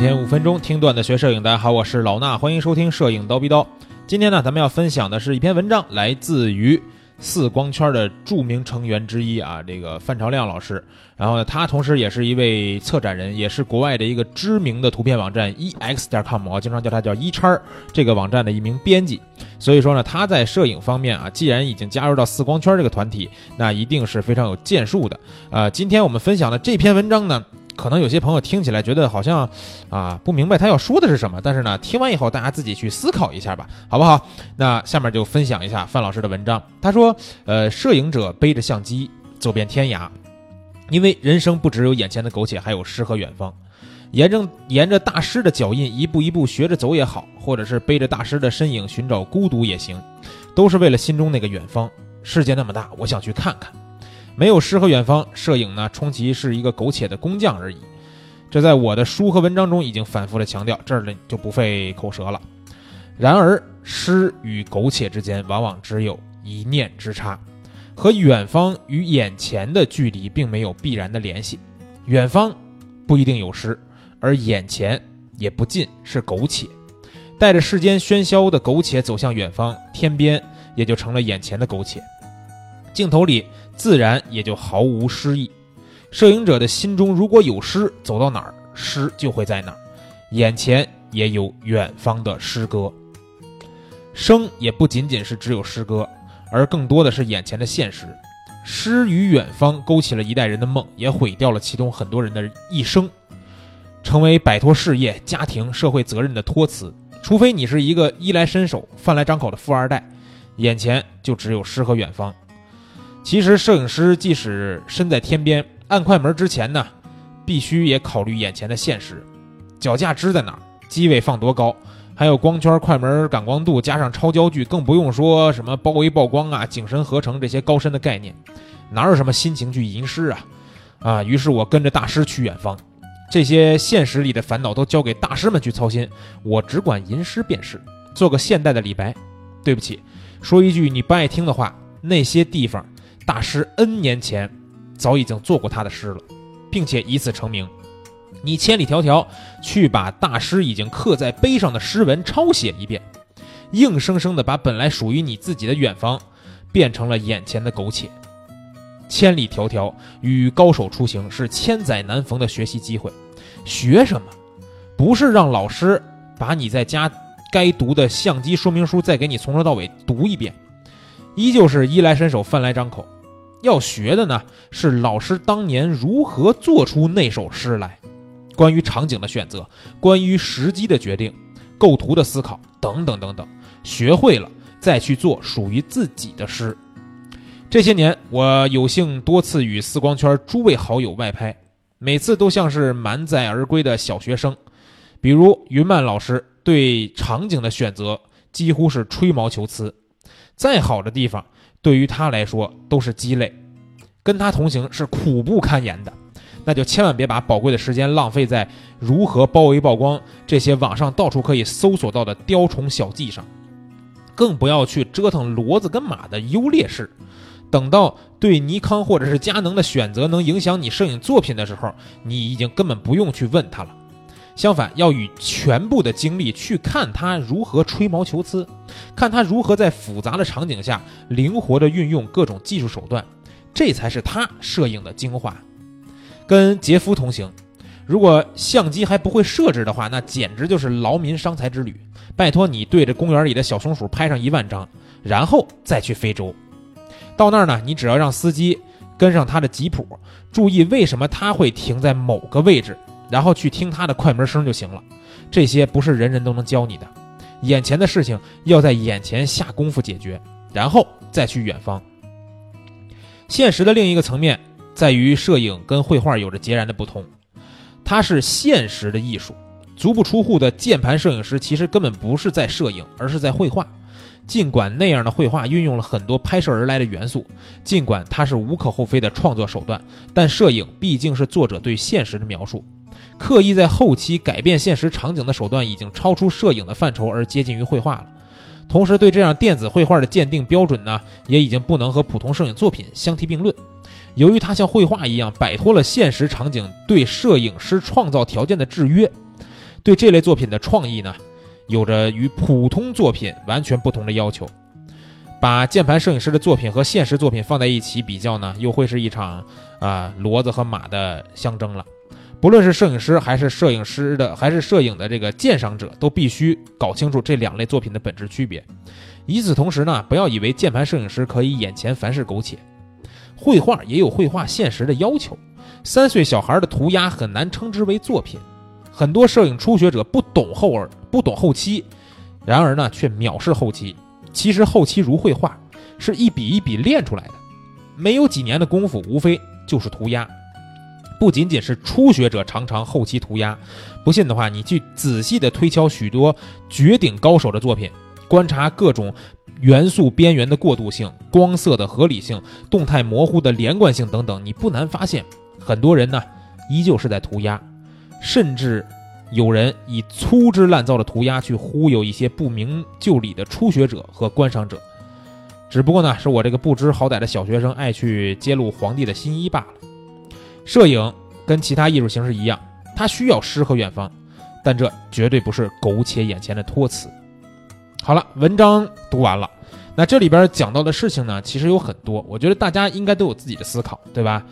天五分钟听段子学摄影，大家好，我是老衲，欢迎收听摄影刀逼刀。今天呢，咱们要分享的是一篇文章，来自于四光圈的著名成员之一啊，这个范朝亮老师。然后呢，他同时也是一位策展人，也是国外的一个知名的图片网站 ex 点 com，我经常叫他叫一叉儿这个网站的一名编辑。所以说呢，他在摄影方面啊，既然已经加入到四光圈这个团体，那一定是非常有建树的。呃，今天我们分享的这篇文章呢。可能有些朋友听起来觉得好像，啊不明白他要说的是什么，但是呢，听完以后大家自己去思考一下吧，好不好？那下面就分享一下范老师的文章。他说，呃，摄影者背着相机走遍天涯，因为人生不只有眼前的苟且，还有诗和远方。沿着沿着大师的脚印一步一步学着走也好，或者是背着大师的身影寻找孤独也行，都是为了心中那个远方。世界那么大，我想去看看。没有诗和远方，摄影呢，充其是一个苟且的工匠而已。这在我的书和文章中已经反复的强调，这儿呢就不费口舌了。然而，诗与苟且之间往往只有一念之差，和远方与眼前的距离并没有必然的联系。远方不一定有诗，而眼前也不尽是苟且。带着世间喧嚣的苟且走向远方，天边也就成了眼前的苟且。镜头里自然也就毫无诗意。摄影者的心中如果有诗，走到哪儿诗就会在哪儿。眼前也有远方的诗歌。生也不仅仅是只有诗歌，而更多的是眼前的现实。诗与远方勾起了一代人的梦，也毁掉了其中很多人的一生，成为摆脱事业、家庭、社会责任的托词。除非你是一个衣来伸手、饭来张口的富二代，眼前就只有诗和远方。其实，摄影师即使身在天边，按快门之前呢，必须也考虑眼前的现实：脚架支在哪儿，机位放多高，还有光圈、快门、感光度，加上超焦距，更不用说什么包围曝光啊、景深合成这些高深的概念，哪有什么心情去吟诗啊？啊！于是我跟着大师去远方，这些现实里的烦恼都交给大师们去操心，我只管吟诗便是，做个现代的李白。对不起，说一句你不爱听的话，那些地方。大师 N 年前早已经做过他的诗了，并且以此成名。你千里迢迢去把大师已经刻在碑上的诗文抄写一遍，硬生生的把本来属于你自己的远方变成了眼前的苟且。千里迢迢与高手出行是千载难逢的学习机会。学什么？不是让老师把你在家该读的相机说明书再给你从头到尾读一遍，依旧是衣来伸手，饭来张口。要学的呢是老师当年如何做出那首诗来，关于场景的选择，关于时机的决定，构图的思考等等等等，学会了再去做属于自己的诗。这些年，我有幸多次与四光圈诸位好友外拍，每次都像是满载而归的小学生。比如云曼老师对场景的选择几乎是吹毛求疵，再好的地方。对于他来说都是鸡肋，跟他同行是苦不堪言的，那就千万别把宝贵的时间浪费在如何包围曝光这些网上到处可以搜索到的雕虫小技上，更不要去折腾骡子跟马的优劣势。等到对尼康或者是佳能的选择能影响你摄影作品的时候，你已经根本不用去问他了。相反，要以全部的精力去看他如何吹毛求疵，看他如何在复杂的场景下灵活地运用各种技术手段，这才是他摄影的精华。跟杰夫同行，如果相机还不会设置的话，那简直就是劳民伤财之旅。拜托你对着公园里的小松鼠拍上一万张，然后再去非洲。到那儿呢，你只要让司机跟上他的吉普，注意为什么他会停在某个位置。然后去听他的快门声就行了，这些不是人人都能教你的。眼前的事情要在眼前下功夫解决，然后再去远方。现实的另一个层面在于，摄影跟绘画有着截然的不同，它是现实的艺术。足不出户的键盘摄影师其实根本不是在摄影，而是在绘画。尽管那样的绘画运用了很多拍摄而来的元素，尽管它是无可厚非的创作手段，但摄影毕竟是作者对现实的描述。刻意在后期改变现实场景的手段已经超出摄影的范畴，而接近于绘画了。同时，对这样电子绘画的鉴定标准呢，也已经不能和普通摄影作品相提并论。由于它像绘画一样摆脱了现实场景对摄影师创造条件的制约，对这类作品的创意呢，有着与普通作品完全不同的要求。把键盘摄影师的作品和现实作品放在一起比较呢，又会是一场啊骡子和马的相争了。不论是摄影师还是摄影师的，还是摄影的这个鉴赏者，都必须搞清楚这两类作品的本质区别。与此同时呢，不要以为键盘摄影师可以眼前凡事苟且，绘画也有绘画现实的要求。三岁小孩的涂鸦很难称之为作品。很多摄影初学者不懂后耳，不懂后期，然而呢却藐视后期。其实后期如绘画，是一笔一笔练出来的，没有几年的功夫，无非就是涂鸦。不仅仅是初学者常常后期涂鸦，不信的话，你去仔细的推敲许多绝顶高手的作品，观察各种元素边缘的过渡性、光色的合理性、动态模糊的连贯性等等，你不难发现，很多人呢依旧是在涂鸦，甚至。有人以粗制滥造的涂鸦去忽悠一些不明就里的初学者和观赏者，只不过呢，是我这个不知好歹的小学生爱去揭露皇帝的新衣罢了。摄影跟其他艺术形式一样，它需要诗和远方，但这绝对不是苟且眼前的托词。好了，文章读完了，那这里边讲到的事情呢，其实有很多，我觉得大家应该都有自己的思考，对吧？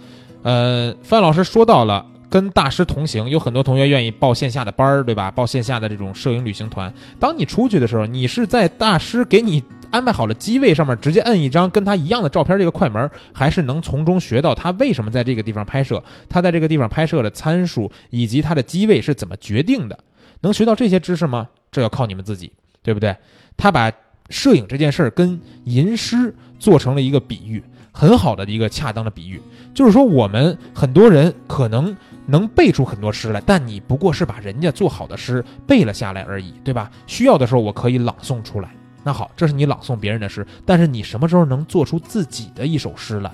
呃，范老师说到了。跟大师同行，有很多同学愿意报线下的班儿，对吧？报线下的这种摄影旅行团。当你出去的时候，你是在大师给你安排好了机位上面直接摁一张跟他一样的照片这个快门，还是能从中学到他为什么在这个地方拍摄，他在这个地方拍摄的参数以及他的机位是怎么决定的？能学到这些知识吗？这要靠你们自己，对不对？他把摄影这件事儿跟吟诗做成了一个比喻，很好的一个恰当的比喻，就是说我们很多人可能。能背出很多诗来，但你不过是把人家做好的诗背了下来而已，对吧？需要的时候我可以朗诵出来。那好，这是你朗诵别人的诗，但是你什么时候能做出自己的一首诗来？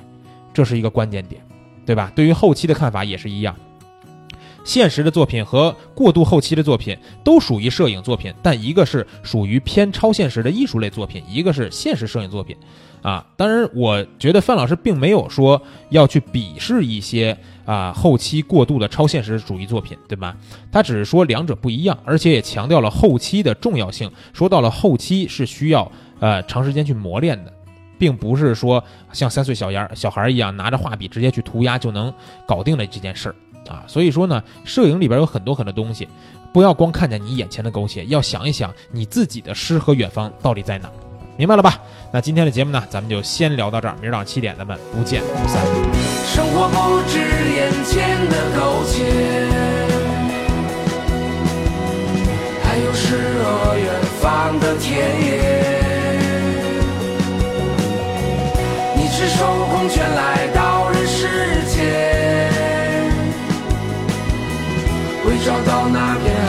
这是一个关键点，对吧？对于后期的看法也是一样。现实的作品和过度后期的作品都属于摄影作品，但一个是属于偏超现实的艺术类作品，一个是现实摄影作品。啊，当然，我觉得范老师并没有说要去鄙视一些啊后期过度的超现实主义作品，对吧？他只是说两者不一样，而且也强调了后期的重要性。说到了后期是需要呃长时间去磨练的，并不是说像三岁小丫小孩一样拿着画笔直接去涂鸦就能搞定了这件事儿啊。所以说呢，摄影里边有很多很多东西，不要光看见你眼前的苟且，要想一想你自己的诗和远方到底在哪。明白了吧？那今天的节目呢，咱们就先聊到这儿。明儿早上七点，咱们不见不散。生活不止眼前的苟且，还有诗和远方的田野。会找到那片。